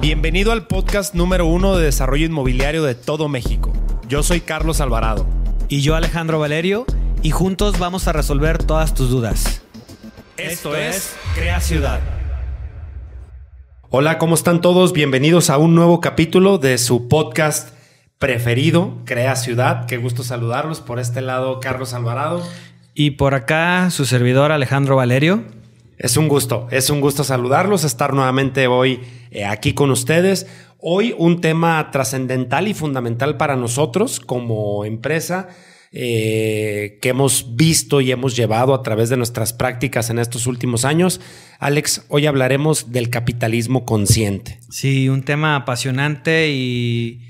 Bienvenido al podcast número uno de desarrollo inmobiliario de todo México. Yo soy Carlos Alvarado. Y yo Alejandro Valerio, y juntos vamos a resolver todas tus dudas. Esto es Crea Ciudad. Hola, ¿cómo están todos? Bienvenidos a un nuevo capítulo de su podcast preferido, Crea Ciudad. Qué gusto saludarlos. Por este lado, Carlos Alvarado. Y por acá, su servidor Alejandro Valerio. Es un gusto, es un gusto saludarlos, estar nuevamente hoy eh, aquí con ustedes. Hoy un tema trascendental y fundamental para nosotros como empresa eh, que hemos visto y hemos llevado a través de nuestras prácticas en estos últimos años. Alex, hoy hablaremos del capitalismo consciente. Sí, un tema apasionante y,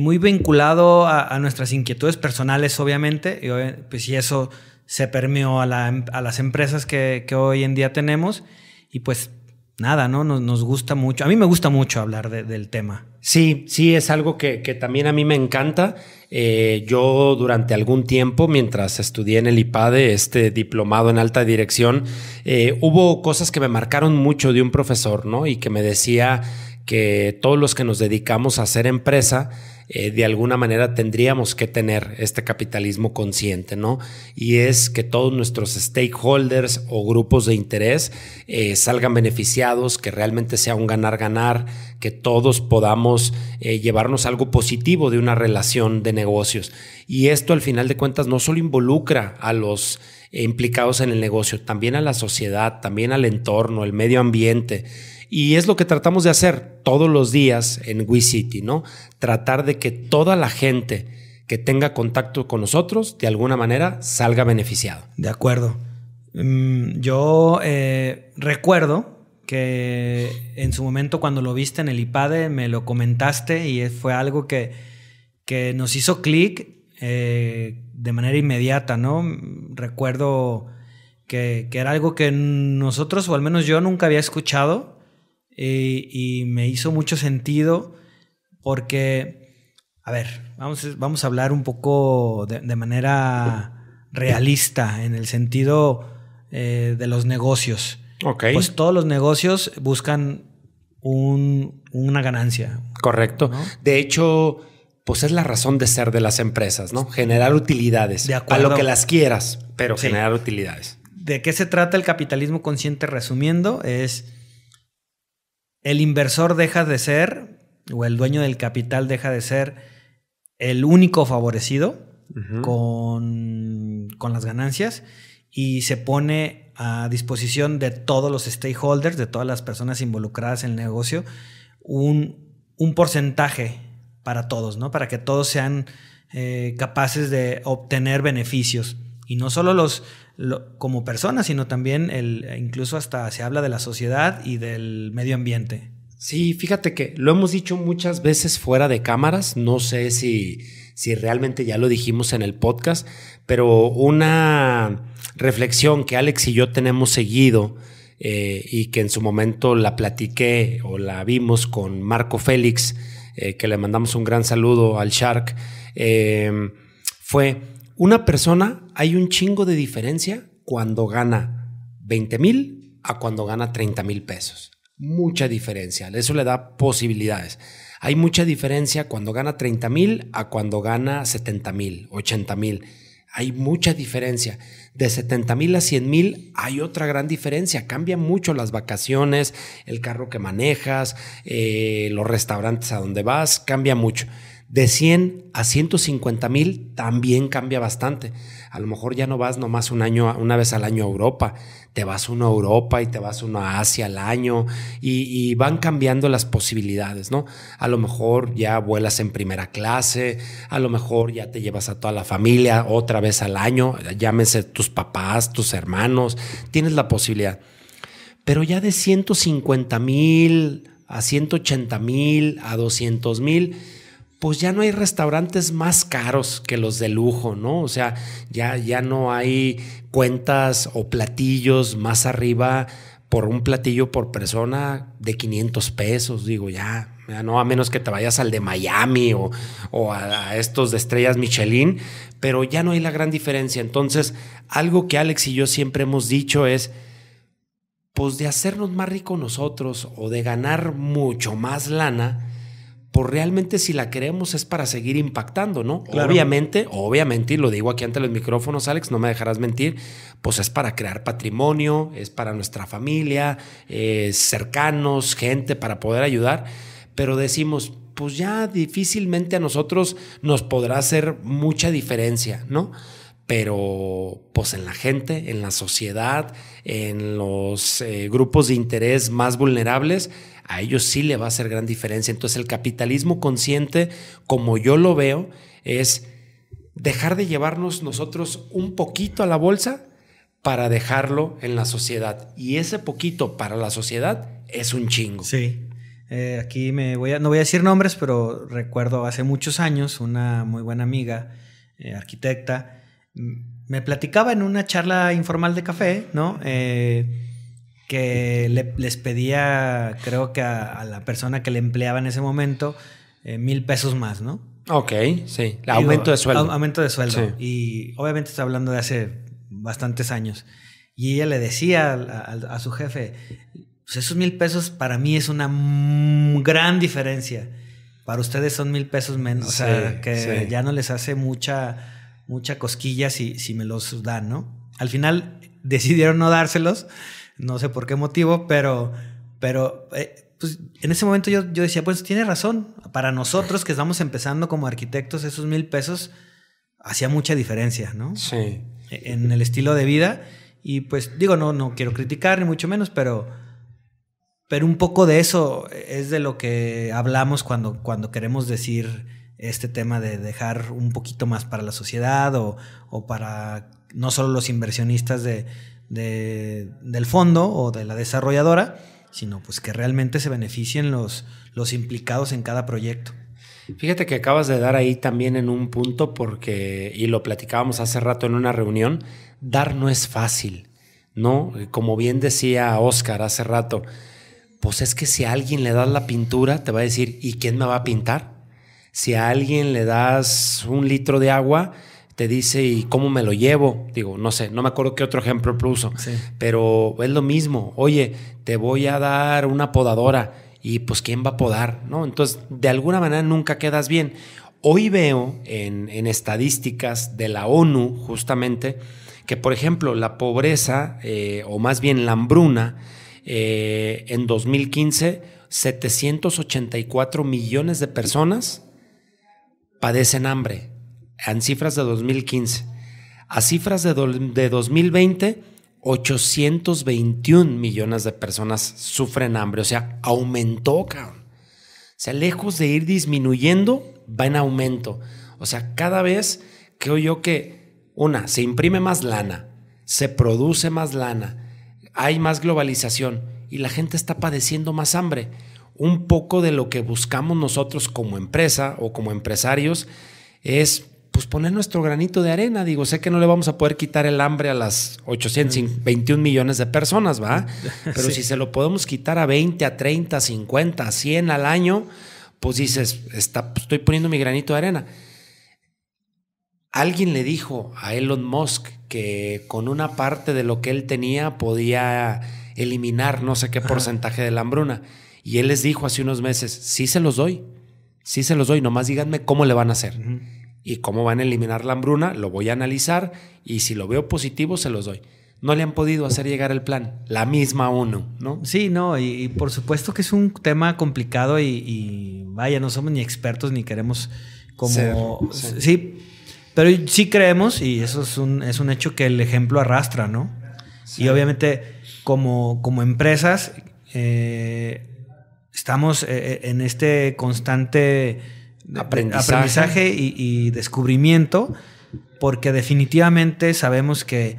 muy vinculado a, nuestras inquietudes personales, obviamente. Y, pues, y eso se permeó a, las empresas que, hoy en día tenemos y pues nada, ¿no? Nos, gusta mucho, a mí me gusta mucho hablar del tema. Sí, sí, es algo que, también a mí me encanta. Eh, yo durante algún tiempo, mientras estudié en el IPADE, este diplomado en alta dirección, eh, hubo cosas que me marcaron mucho de un profesor, ¿no? Y que me decía que todos los que nos dedicamos a hacer empresa, eh, de alguna manera tendríamos que tener este capitalismo consciente, ¿no? Y es que todos nuestros stakeholders o grupos de interés eh, salgan beneficiados, que realmente sea un ganar-ganar, que todos podamos eh, llevarnos algo positivo de una relación de negocios. Y esto al final de cuentas no solo involucra a los implicados en el negocio, también a la sociedad, también al entorno, el medio ambiente. Y es lo que tratamos de hacer todos los días en WeCity, ¿no? Tratar de que toda la gente que tenga contacto con nosotros, de alguna manera, salga beneficiado. De acuerdo. Mm, yo eh, recuerdo que en su momento cuando lo viste en el IPADE me lo comentaste y fue algo que, que nos hizo clic eh, de manera inmediata, ¿no? Recuerdo que, que, era algo que nosotros, o al menos yo, nunca había escuchado y, me hizo mucho sentido porque, a ver, vamos, vamos a hablar un poco de, manera realista en el sentido eh, de los negocios. Pues todos los negocios buscan una ganancia. Correcto. De hecho, pues es la razón de ser de las empresas, ¿no? Generar utilidades. De acuerdo. A lo que las quieras, pero generar utilidades. ¿De qué se trata el capitalismo consciente? Resumiendo, es el inversor deja de ser, o el dueño del capital deja de ser el único favorecido con, las ganancias y se pone a disposición de todos los stakeholders, de todas las personas involucradas en el negocio, un, porcentaje para todos, ¿no? Para que todos sean eh, capaces de obtener beneficios. Y no solo los, como personas, sino también el, incluso hasta se habla de la sociedad y del medio ambiente. Sí, fíjate que lo hemos dicho muchas veces fuera de cámaras, no sé si, si realmente ya lo dijimos en el podcast, pero una reflexión que Alex y yo tenemos seguido eh, y que en su momento la platiqué o la vimos con Marco Félix, eh, que le mandamos un gran saludo al Shark, eh, fue una persona, hay un chingo de diferencia cuando gana 20 mil a cuando gana 30 mil pesos. Mucha diferencia. Eso le da posibilidades. Hay mucha diferencia cuando gana 30 mil a cuando gana 70 mil, 80 mil. Hay mucha diferencia. De 70 mil a 100 mil hay otra gran diferencia. Cambia mucho las vacaciones, el carro que manejas, eh, los restaurantes a donde vas, cambia mucho. De 100 a 150 mil también cambia bastante. A lo mejor ya no vas nomás un año, una vez al año a Europa, te vas uno a Europa y te vas uno a Asia al año y, van cambiando las posibilidades, ¿no? A lo mejor ya vuelas en primera clase, a lo mejor ya te llevas a toda la familia otra vez al año, llámese tus papás, tus hermanos, tienes la posibilidad. Pero ya de 150 mil a 180 mil a 200 mil pues ya no hay restaurantes más caros que los de lujo, ¿no? O sea, ya, ya no hay cuentas o platillos más arriba por un platillo por persona de 500 pesos, digo, ya, ya no, a menos que te vayas al de Miami o, o a, estos de estrellas Michelin, pero ya no hay la gran diferencia. Entonces, algo que Alex y yo siempre hemos dicho es, pues de hacernos más ricos nosotros o de ganar mucho más lana, pues realmente si la queremos es para seguir impactando, ¿no? Obviamente, obviamente, y lo digo aquí ante los micrófonos, Alex, no me dejarás mentir, pues es para crear patrimonio, es para nuestra familia, cercanos, gente, para poder ayudar, pero decimos, pues ya difícilmente a nosotros nos podrá hacer mucha diferencia, ¿no? pero pues en la gente, en la sociedad, en los eh, grupos de interés más vulnerables, a ellos sí le va a hacer gran diferencia. Entonces el capitalismo consciente, como yo lo veo, es dejar de llevarnos nosotros un poquito a la bolsa para dejarlo en la sociedad. Y ese poquito para la sociedad es un chingo. Sí. Eh, aquí me voy a, no voy a decir nombres, pero recuerdo hace muchos años una muy buena amiga, eh, arquitecta, me platicaba en una charla informal de café, ¿no? Eh, que les pedía, creo que a, la persona que le empleaba en ese momento, eh, mil pesos más, ¿no? Ok, sí. aumento de sueldo. Aumento de sueldo. Y obviamente está hablando de hace bastantes años. Y ella le decía a, su jefe, pues esos mil pesos para mí es una gran diferencia. Para ustedes son mil pesos menos. o sea, que ya no les hace mucha, mucha cosquilla si, si me los dan, ¿no? Al final decidieron no dárselos no sé por qué motivo, pero, pero eh, pues, en ese momento yo, yo decía, pues tiene razón, para nosotros que estamos empezando como arquitectos, esos mil pesos hacía mucha diferencia, ¿no? Sí. E, en el estilo de vida. Y pues digo, no, no quiero criticar ni mucho menos, pero, pero un poco de eso es de lo que hablamos cuando, cuando queremos decir este tema de dejar un poquito más para la sociedad o, o para no solo los inversionistas de, del fondo o de la desarrolladora, sino pues que realmente se beneficien los, los implicados en cada proyecto. Fíjate que acabas de dar ahí también en un punto porque, y lo platicábamos hace rato en una reunión, dar no es fácil, ¿no? Como bien decía Oscar hace rato, pues es que si a alguien le das la pintura, te va a decir, ¿y quién me va a pintar? Si a alguien le das un litro de agua, te dice, ¿y cómo me lo llevo? Digo, no sé, no me acuerdo qué otro ejemplo puso, pero es lo mismo. Oye, te voy a dar una podadora y pues ¿quién va a podar? ¿No? Entonces, de alguna manera nunca quedas bien. Hoy veo en, estadísticas de la ONU, justamente, que por ejemplo la pobreza, eh, o más bien la hambruna, eh, en 2015, 784 millones de personas padecen hambre en cifras de 2015. A cifras de, de 2020, 821 millones de personas sufren hambre. O sea, aumentó, cabrón. O sea, lejos de ir disminuyendo, va en aumento. O sea, cada vez creo yo que, una, se imprime más lana, se produce más lana, hay más globalización y la gente está padeciendo más hambre. Un poco de lo que buscamos nosotros como empresa o como empresarios es pues poner nuestro granito de arena. Digo, sé que no le vamos a poder quitar el hambre a las 821 millones de personas, ¿va? Pero si se lo podemos quitar a 20, a 30, a 50, a 100 al año, pues dices, está, estoy poniendo mi granito de arena. Alguien le dijo a Elon Musk que con una parte de lo que él tenía podía eliminar no sé qué porcentaje de la hambruna. Y él les dijo hace unos meses, sí se los doy, sí se los doy, nomás díganme cómo le van a hacer y cómo van a eliminar la hambruna, lo voy a analizar y si lo veo positivo se los doy. No le han podido hacer llegar el plan, la misma uno, ¿no? Sí, no, y, por supuesto que es un tema complicado y, vaya, no somos ni expertos ni queremos como... sí. pero sí creemos, y eso es un, es un hecho que el ejemplo arrastra, ¿no? Y obviamente como, como empresas eh, estamos eh, eh, en este constante aprendizaje, y, descubrimiento, porque definitivamente sabemos que,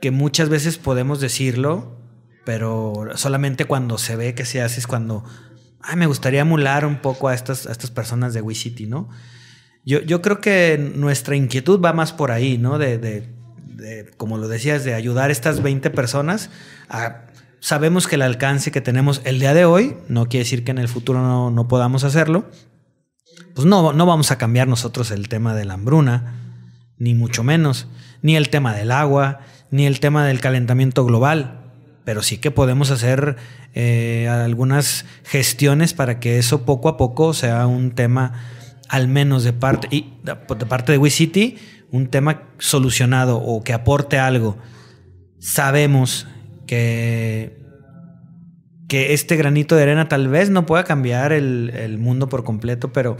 que muchas veces podemos decirlo, pero solamente cuando se ve que se hace es cuando, ay, me gustaría emular un poco a estas, estas personas de WeCity, ¿no? Yo, yo creo que nuestra inquietud va más por ahí, ¿no? De, de, como lo decías, de ayudar a estas 20 personas sabemos que el alcance que tenemos el día de hoy, no quiere decir que en el futuro no, no podamos hacerlo, pues no, no vamos a cambiar nosotros el tema de la hambruna, ni mucho menos, ni el tema del agua, ni el tema del calentamiento global. pero sí que podemos hacer eh, algunas gestiones para que eso poco a poco sea un tema, al menos de parte, y de parte de WeCity, un tema solucionado o que aporte algo. Sabemos que, que este granito de arena tal vez no pueda cambiar el, el mundo por completo, pero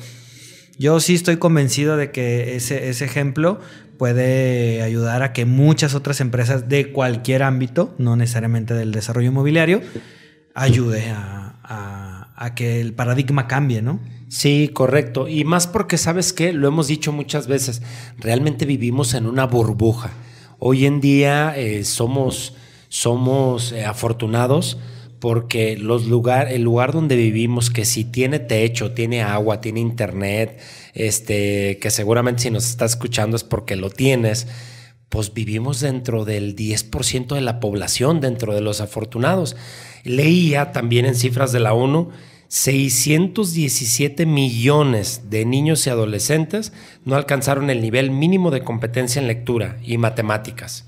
yo sí estoy convencido de que ese, ese ejemplo puede ayudar a que muchas otras empresas de cualquier ámbito, no necesariamente del desarrollo inmobiliario, ayude a, a, que el paradigma cambie, ¿no? Sí, correcto. Y más porque, ¿sabes qué? Lo hemos dicho muchas veces, realmente vivimos en una burbuja. Hoy en día eh, somos, somos eh, afortunados porque los lugar, el lugar donde vivimos, que si tiene techo, tiene agua, tiene internet, este, que seguramente si nos está escuchando es porque lo tienes, pues vivimos dentro del 10% de la población, dentro de los afortunados. Leía también en cifras de la ONU, 617 millones de niños y adolescentes no alcanzaron el nivel mínimo de competencia en lectura y matemáticas.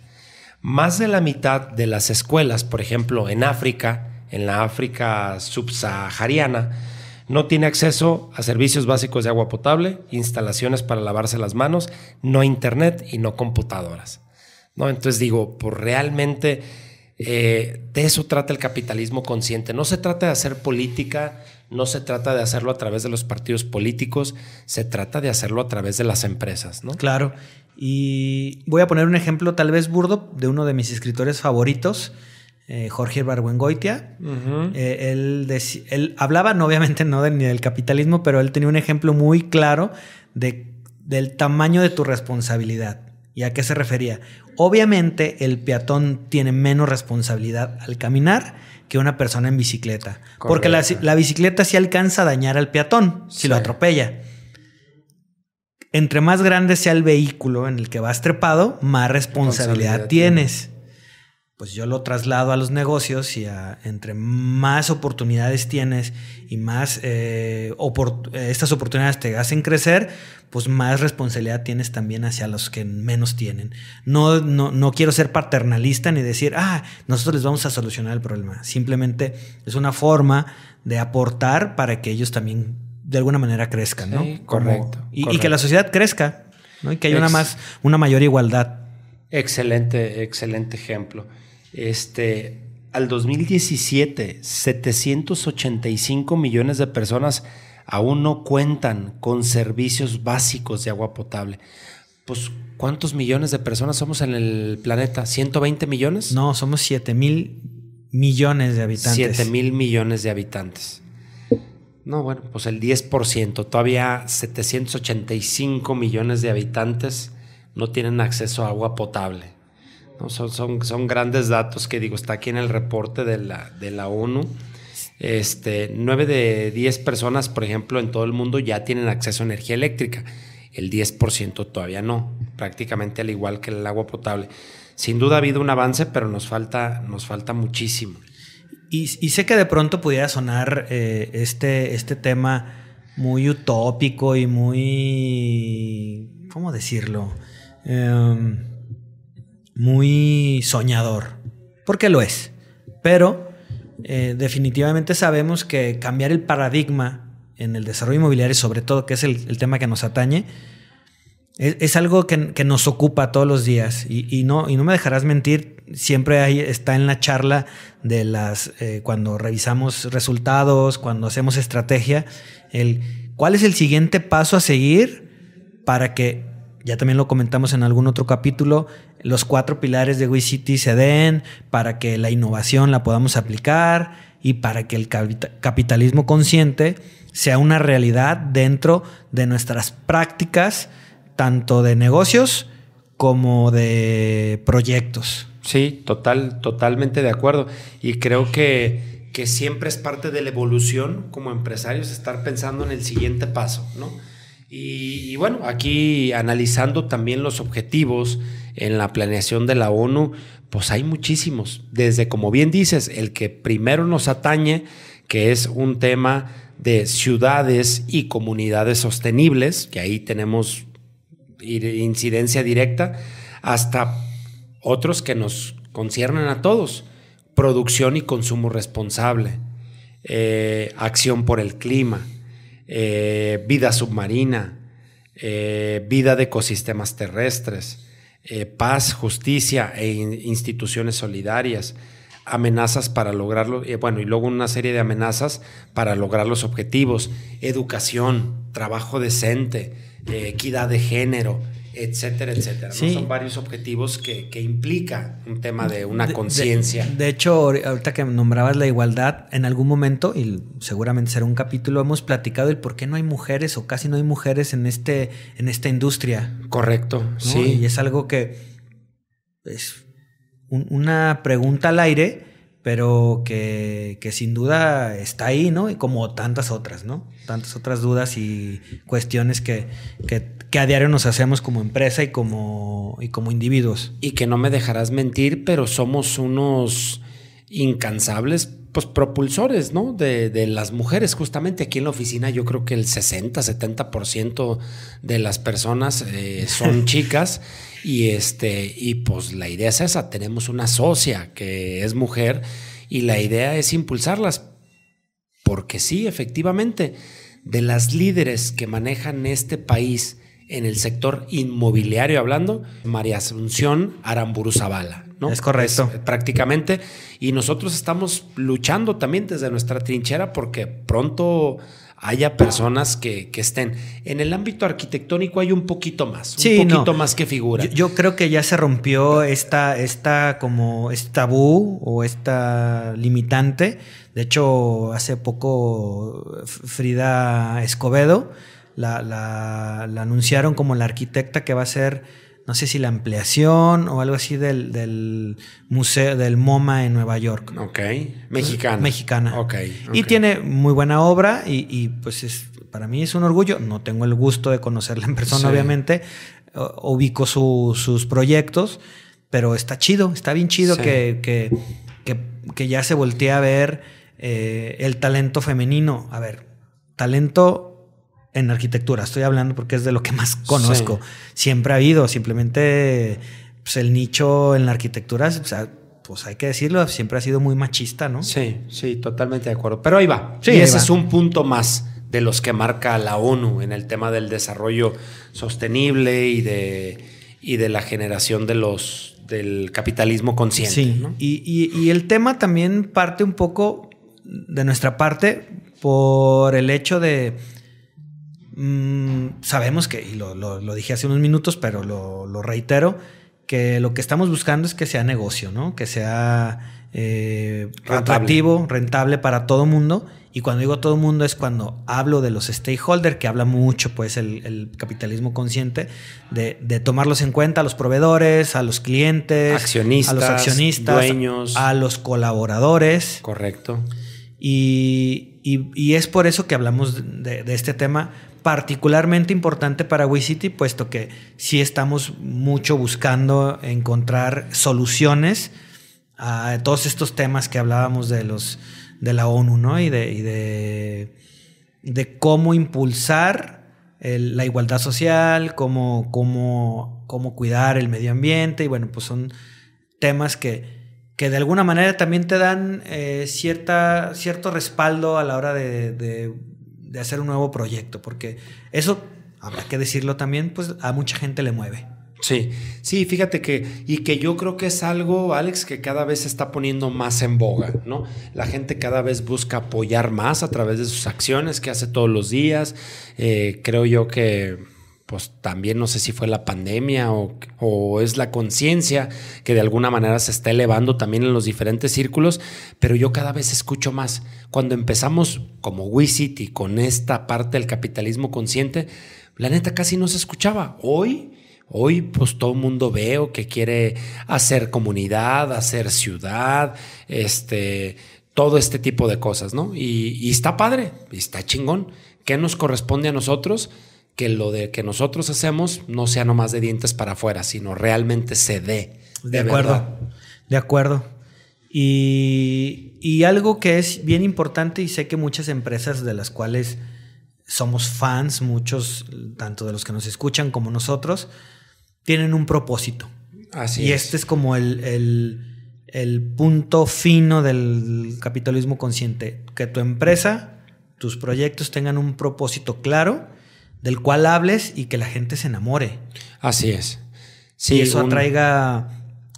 Más de la mitad de las escuelas, por ejemplo, en África, en la África subsahariana, no tiene acceso a servicios básicos de agua potable, instalaciones para lavarse las manos, no internet y no computadoras. ¿no? Entonces digo, pues realmente eh, de eso trata el capitalismo consciente. No se trata de hacer política, no se trata de hacerlo a través de los partidos políticos, se trata de hacerlo a través de las empresas. ¿no? Claro. Y voy a poner un ejemplo tal vez burdo de uno de mis escritores favoritos, eh, Jorge Barbuengoitia. Eh, él, hablaba, no, obviamente, no ni del capitalismo, pero él tenía un ejemplo muy claro de, del tamaño de tu responsabilidad. ¿Y a qué se refería? Obviamente, el peatón tiene menos responsabilidad al caminar que una persona en bicicleta. Porque la, bicicleta sí alcanza a dañar al peatón si lo atropella. Entre más grande sea el vehículo en el que vas trepado, más responsabilidad, tienes pues yo lo traslado a los negocios y entre más oportunidades tienes y más eh, estas oportunidades te hacen crecer, pues más responsabilidad tienes también hacia los que menos tienen. No, no, no quiero ser paternalista ni decir, ah, nosotros les vamos a solucionar el problema. Simplemente es una forma de aportar para que ellos también de alguna manera crezcan, ¿no? correcto, y, que la sociedad crezca, ¿no? Y que haya una, más, una mayor igualdad. Excelente, excelente ejemplo. Este, al 2017, 785 millones de personas aún no cuentan con servicios básicos de agua potable. Pues, ¿cuántos millones de personas somos en el planeta? ¿120 millones? No, somos 7 mil millones de habitantes. 7 mil millones de habitantes. No, bueno, pues el 10%, todavía 785 millones de habitantes no tienen acceso a agua potable. Son, son, son, grandes datos que digo, está aquí en el reporte de la, de la ONU. Este, 9 de 10 personas, por ejemplo, en todo el mundo ya tienen acceso a energía eléctrica. El 10% todavía no, prácticamente al igual que el agua potable. Sin duda ha habido un avance, pero nos falta, nos falta muchísimo. Y, sé que de pronto pudiera sonar eh, este, este tema muy utópico y muy, ¿cómo decirlo? Eh, muy soñador, porque lo es. Pero eh, definitivamente sabemos que cambiar el paradigma en el desarrollo inmobiliario, sobre todo, que es el, tema que nos atañe, es, algo que, nos ocupa todos los días. Y, no, y no me dejarás mentir, siempre ahí está en la charla de las, eh, cuando revisamos resultados, cuando hacemos estrategia, el cuál es el siguiente paso a seguir para que ya también lo comentamos en algún otro capítulo, los cuatro pilares de WeCity se den para que la innovación la podamos aplicar y para que el capitalismo consciente sea una realidad dentro de nuestras prácticas, tanto de negocios como de proyectos. Sí, total, totalmente de acuerdo. Y creo que, que siempre es parte de la evolución como empresarios estar pensando en el siguiente paso, ¿no? Y, bueno, aquí analizando también los objetivos en la planeación de la ONU, pues hay muchísimos. Desde, como bien dices, el que primero nos atañe, que es un tema de ciudades y comunidades sostenibles, que ahí tenemos incidencia directa, hasta otros que nos conciernen a todos, producción y consumo responsable, eh, acción por el clima, eh, vida submarina, eh, vida de ecosistemas terrestres, paz, justicia e instituciones solidarias, amenazas para lograrlo, bueno, y luego una serie de amenazas para lograr los objetivos, educación, trabajo decente, equidad de género, etcétera, etcétera. Son varios objetivos que, implica un tema de una conciencia. De, hecho, ahorita que nombrabas la igualdad, en algún momento, y seguramente será un capítulo, hemos platicado el por qué no hay mujeres o casi no hay mujeres en, este, en esta industria. Correcto, sí. Y es algo que es una pregunta al aire pero que, sin duda está ahí, ¿no? Y como tantas otras, ¿no? Tantas otras dudas y cuestiones que, a diario nos hacemos como empresa y como, y como individuos. Y que no me dejarás mentir, pero somos unos incansables pues propulsores, ¿no? De, las mujeres, justamente aquí en la oficina yo creo que el 60, 70% de las personas eh, son chicas y este, y pues la idea es esa, tenemos una socia que es mujer y la idea es impulsarlas, porque sí, efectivamente, de las líderes que manejan este país en el sector inmobiliario hablando, María Asunción Aramburu Zavala. ¿no? Es correcto. prácticamente. Y nosotros estamos luchando también desde nuestra trinchera porque pronto haya personas que, estén. En el ámbito arquitectónico hay un poquito más, un poquito más que figura. Yo, creo que ya se rompió esta, esta como este tabú o esta limitante. De hecho, hace poco Frida Escobedo la, la, la anunciaron como la arquitecta que va a ser no sé si la ampliación o algo así del, museo, del MoMA en Nueva York. Ok, mexicana. Mexicana. Ok. Y tiene muy buena obra y, pues es, para mí es un orgullo. No tengo el gusto de conocerla en persona, obviamente. ubico sus proyectos, pero está chido, está bien chido que, que, ya se voltea a ver eh, el talento femenino. A ver, talento en arquitectura, estoy hablando porque es de lo que más conozco. Siempre ha habido, simplemente pues, el nicho en la arquitectura, o sea, pues hay que decirlo, siempre ha sido muy machista, ¿no? Sí, sí, totalmente de acuerdo. Pero ahí va. y ese es un punto más de los que marca la ONU en el tema del desarrollo sostenible y de, y de la generación de los del capitalismo consciente. Sí, y, y el tema también parte un poco de nuestra parte por el hecho de Mm, sabemos que, y lo, dije hace unos minutos, pero lo, reitero, que lo que estamos buscando es que sea negocio, ¿no? Que sea eh, atractivo, rentable para todo mundo. Y cuando digo todo mundo es cuando hablo de los stakeholders, que habla mucho pues el, capitalismo consciente, de, tomarlos en cuenta a los proveedores, a los clientes, accionistas, a los accionistas, dueños, a los colaboradores. Correcto. Y, es por eso que hablamos de, de este tema, particularmente importante para WeCity, puesto que sí estamos mucho buscando encontrar soluciones a todos estos temas que hablábamos de los de la ONU, ¿no? Y de, de, cómo impulsar la igualdad social, cómo, cómo, cómo cuidar el medio ambiente, y bueno, pues son temas que, que de alguna manera también te dan eh, cierta, cierto respaldo a la hora de de hacer un nuevo proyecto, porque eso, habrá que decirlo también, pues a mucha gente le mueve. Sí, sí, fíjate que, y que yo creo que es algo, Alex, que cada vez se está poniendo más en boga, ¿no? La gente cada vez busca apoyar más a través de sus acciones que hace todos los días. Eh, creo yo que pues también no sé si fue la pandemia o, es la conciencia que de alguna manera se está elevando también en los diferentes círculos, pero yo cada vez escucho más. Cuando empezamos como WeCity con esta parte del capitalismo consciente, la neta casi no se escuchaba. Hoy, hoy pues todo el mundo veo que quiere hacer comunidad, hacer ciudad, este, todo este tipo de cosas, ¿no? Y, y está padre, está chingón. ¿Qué nos corresponde a nosotros? Que lo de que nosotros hacemos no sea nomás de dientes para afuera, sino realmente se dé. De, acuerdo, de acuerdo. Y, y, algo que es bien importante y sé que muchas empresas de las cuales somos fans, muchos, tanto de los que nos escuchan como nosotros, tienen un propósito. Así y este es como el, el punto fino del capitalismo consciente, que tu empresa, tus proyectos tengan un propósito claro del cual hables y que la gente se enamore. Así es. Sí, y eso atraiga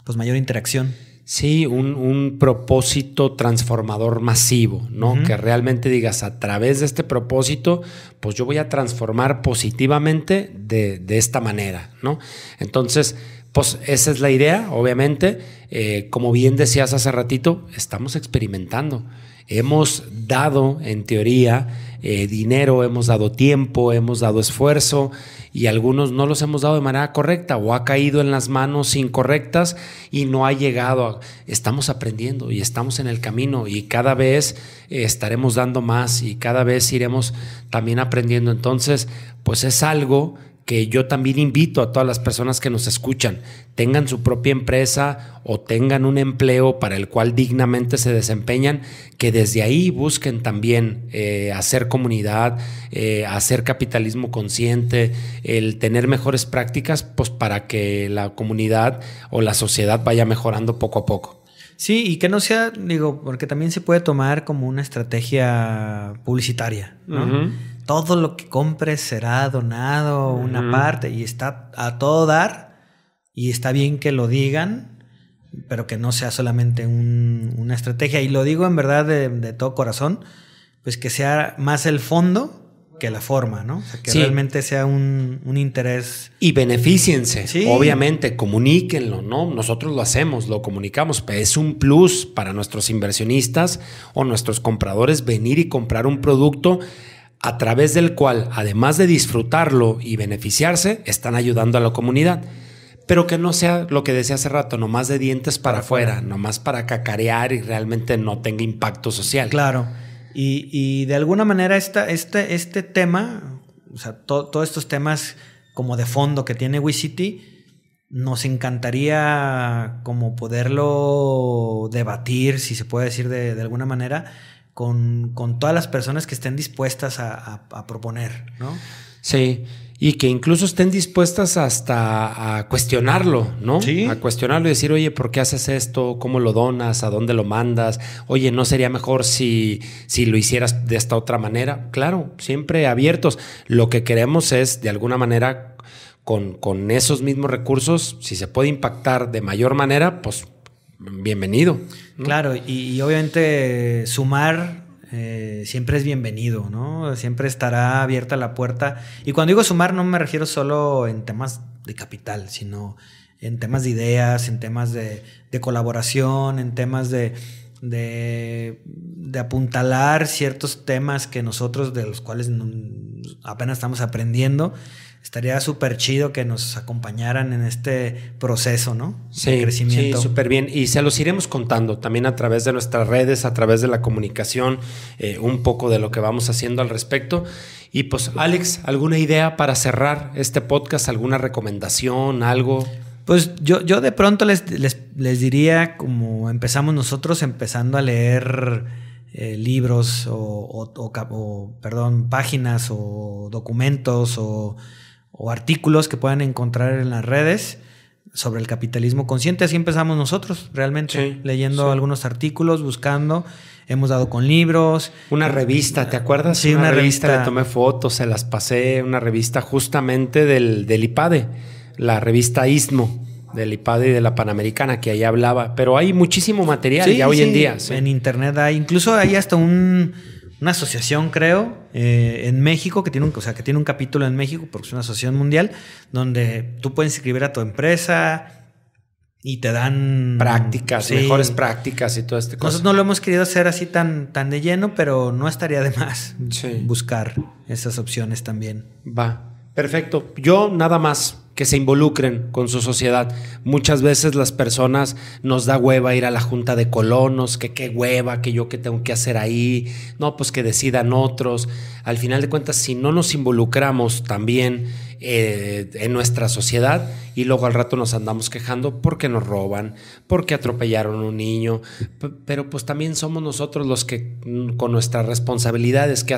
pues mayor interacción. Sí, un, propósito transformador masivo, ¿no? Que realmente digas, a través de este propósito, pues yo voy a transformar positivamente de, de esta manera, ¿no? Entonces, pues esa es la idea, obviamente. Eh, como bien decías hace ratito, estamos experimentando. Hemos dado, en teoría, eh, dinero, hemos dado tiempo, hemos dado esfuerzo y algunos no los hemos dado de manera correcta o ha caído en las manos incorrectas y no ha llegado. Estamos aprendiendo y estamos en el camino y cada vez eh, estaremos dando más y cada vez iremos también aprendiendo. Entonces, pues es algo que yo también invito a todas las personas que nos escuchan, tengan su propia empresa o tengan un empleo para el cual dignamente se desempeñan, que desde ahí busquen también eh, hacer comunidad, eh, hacer capitalismo consciente, el tener mejores prácticas, pues para que la comunidad o la sociedad vaya mejorando poco a poco. Sí, y que no sea, digo, porque también se puede tomar como una estrategia publicitaria, ¿no? Todo lo que compres será donado una parte y está a todo dar y está bien que lo digan, pero que no sea solamente una estrategia. Y lo digo en verdad de, todo corazón, pues que sea más el fondo que la forma, ¿no? O sea, que realmente sea un, interés. Y beneficiense, obviamente, comuníquenlo, ¿no? Nosotros lo hacemos, lo comunicamos, es un plus para nuestros inversionistas o nuestros compradores venir y comprar un producto a través del cual, además de disfrutarlo y beneficiarse, están ayudando a la comunidad. Pero que no sea lo que decía hace rato, nomás de dientes para, afuera, nomás para cacarear y realmente no tenga impacto social. Claro. Y, de alguna manera este, este tema, o sea, todos estos temas como de fondo que tiene WeCity, nos encantaría como poderlo debatir, si se puede decir de, de alguna manera, con, todas las personas que estén dispuestas a, proponer, ¿no? Sí, y que incluso estén dispuestas hasta a cuestionarlo, ¿no? Sí. A cuestionarlo y decir, oye, ¿por qué haces esto? ¿Cómo lo donas? ¿A dónde lo mandas? Oye, ¿no sería mejor si, si lo hicieras de esta otra manera? Claro, siempre abiertos. Lo que queremos es, de alguna manera, con, con esos mismos recursos, si se puede impactar de mayor manera, pues bienvenido. Claro, y, obviamente sumar eh, siempre es bienvenido, ¿no? Siempre estará abierta la puerta. Y cuando digo sumar no me refiero solo en temas de capital, sino en temas de ideas, en temas de, colaboración, en temas de, de, apuntalar ciertos temas que nosotros, de los cuales apenas estamos aprendiendo, estaría súper chido que nos acompañaran en este proceso, ¿no? Sí, crecimiento. Sí, súper bien. Y se los iremos contando también a través de nuestras redes, a través de la comunicación, eh, un poco de lo que vamos haciendo al respecto. Y pues, Alex, ¿alguna idea para cerrar este podcast? ¿Alguna recomendación? ¿Algo? Pues yo, yo de pronto les, les, diría, como empezamos nosotros, empezando a leer eh, libros o, o, perdón, páginas o documentos o o artículos que puedan encontrar en las redes sobre el capitalismo consciente. Así empezamos nosotros, realmente, leyendo algunos artículos, buscando. Hemos dado con libros. Una revista, ¿te acuerdas? Sí, una, revista. Le tomé fotos, se las pasé. Una revista justamente del, del IPADE, la revista Istmo del IPADE y de la Panamericana, que ahí hablaba. Pero hay muchísimo material ya hoy en día. En internet hay, incluso hay hasta un una asociación, creo, eh, en México, que tiene, un, o sea, que tiene un capítulo en México, porque es una asociación mundial, donde tú puedes inscribir a tu empresa y te dan... Prácticas, mejores prácticas y todo este Nosotros no lo hemos querido hacer así tan, tan de lleno, pero no estaría de más buscar esas opciones también. Va, perfecto. Yo nada más que se involucren con su sociedad. Muchas veces las personas nos da hueva ir a la junta de colonos, que qué hueva, que yo qué tengo que hacer ahí, no, pues que decidan otros. Al final de cuentas, si no nos involucramos también eh, en nuestra sociedad y luego al rato nos andamos quejando porque nos roban, porque atropellaron a un niño, pero pues también somos nosotros los que mm, con nuestras responsabilidades que,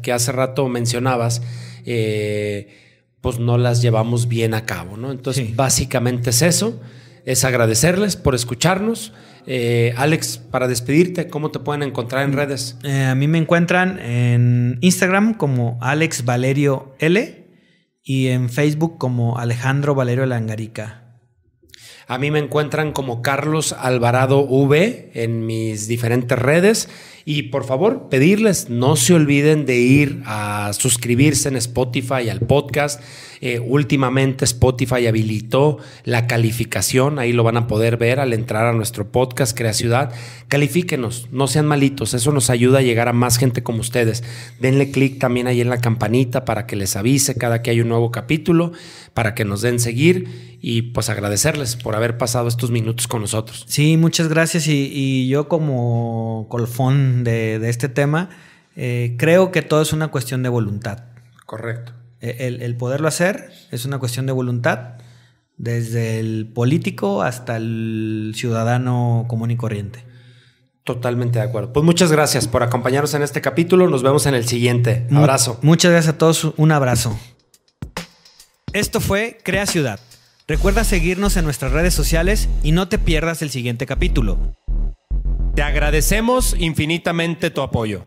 que, hace rato mencionabas, eh, pues no las llevamos bien a cabo, ¿no? Entonces, básicamente es eso. es agradecerles por escucharnos. Eh, Alex, para despedirte, ¿cómo te pueden encontrar en redes? Eh, a mí me encuentran en Instagram como Alex Valerio L y en Facebook como Alejandro Valerio Langarica. A mí me encuentran como Carlos Alvarado V en mis diferentes redes. Y por favor, pedirles, no se olviden de ir a suscribirse en Spotify al podcast. Eh, últimamente Spotify habilitó la calificación, ahí lo van a poder ver al entrar a nuestro podcast Crea Ciudad. Califíquenos, no sean malitos, eso nos ayuda a llegar a más gente como ustedes. Denle clic también ahí en la campanita para que les avise cada que hay un nuevo capítulo, para que nos den seguir y pues agradecerles por haber pasado estos minutos con nosotros. Sí, muchas gracias y yo como colfón de, este tema, eh, creo que todo es una cuestión de voluntad. Correcto. E, el, poderlo hacer es una cuestión de voluntad, desde el político hasta el ciudadano común y corriente. Totalmente de acuerdo. Pues muchas gracias por acompañarnos en este capítulo. Nos vemos en el siguiente. Abrazo. Muchas gracias a todos. Un abrazo. Esto fue Crea Ciudad. Recuerda seguirnos en nuestras redes sociales y no te pierdas el siguiente capítulo. Te agradecemos infinitamente tu apoyo.